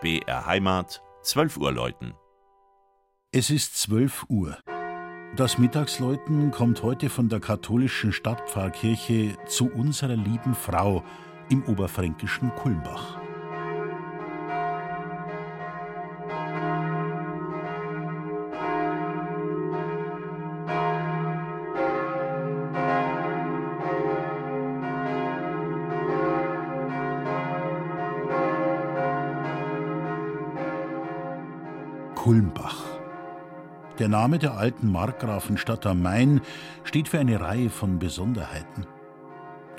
BR Heimat, 12 Uhr läuten. Es ist 12 Uhr. Das Mittagsläuten kommt heute von der katholischen Stadtpfarrkirche zu unserer lieben Frau im oberfränkischen Kulmbach. Kulmbach. Der Name der alten Markgrafenstadt am Main steht für eine Reihe von Besonderheiten.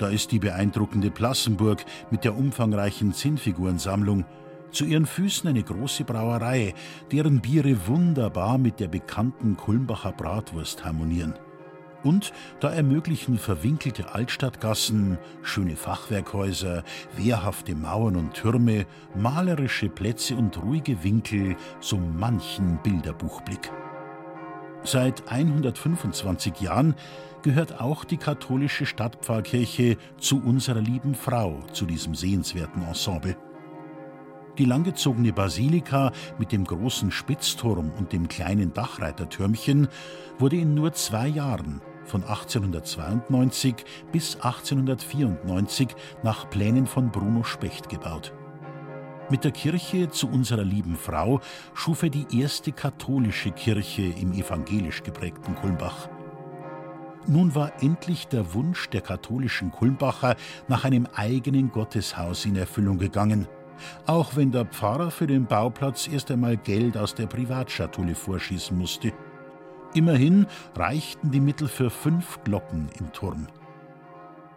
Da ist die beeindruckende Plassenburg mit der umfangreichen Zinnfigurensammlung, zu ihren Füßen eine große Brauerei, deren Biere wunderbar mit der bekannten Kulmbacher Bratwurst harmonieren. Und da ermöglichen verwinkelte Altstadtgassen, schöne Fachwerkhäuser, wehrhafte Mauern und Türme, malerische Plätze und ruhige Winkel so manchen Bilderbuchblick. Seit 125 Jahren gehört auch die katholische Stadtpfarrkirche zu unserer lieben Frau, zu diesem sehenswerten Ensemble. Die langgezogene Basilika mit dem großen Spitzturm und dem kleinen Dachreitertürmchen wurde in nur zwei Jahren von 1892 bis 1894 nach Plänen von Bruno Specht gebaut. Mit der Kirche zu unserer lieben Frau schuf er die erste katholische Kirche im evangelisch geprägten Kulmbach. Nun war endlich der Wunsch der katholischen Kulmbacher nach einem eigenen Gotteshaus in Erfüllung gegangen, auch wenn der Pfarrer für den Bauplatz erst einmal Geld aus der Privatschatulle vorschießen musste. Immerhin reichten die Mittel für fünf Glocken im Turm.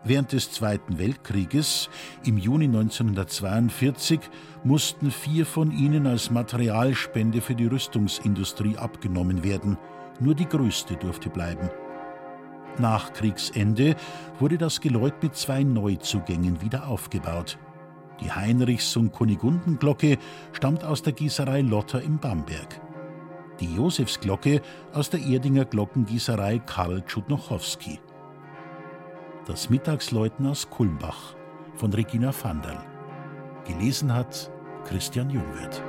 Während des Zweiten Weltkrieges, im Juni 1942, mussten vier von ihnen als Materialspende für die Rüstungsindustrie abgenommen werden. Nur die größte durfte bleiben. Nach Kriegsende wurde das Geläut mit zwei Neuzugängen wieder aufgebaut. Die Heinrichs- und Kunigundenglocke stammt aus der Gießerei Lotter im Bamberg die Josefsglocke aus der Erdinger Glockengießerei Karl Tschudnochowski. Das Mittagsläuten aus Kulmbach von Regina Vanderl. Gelesen hat Christian Jungwirth.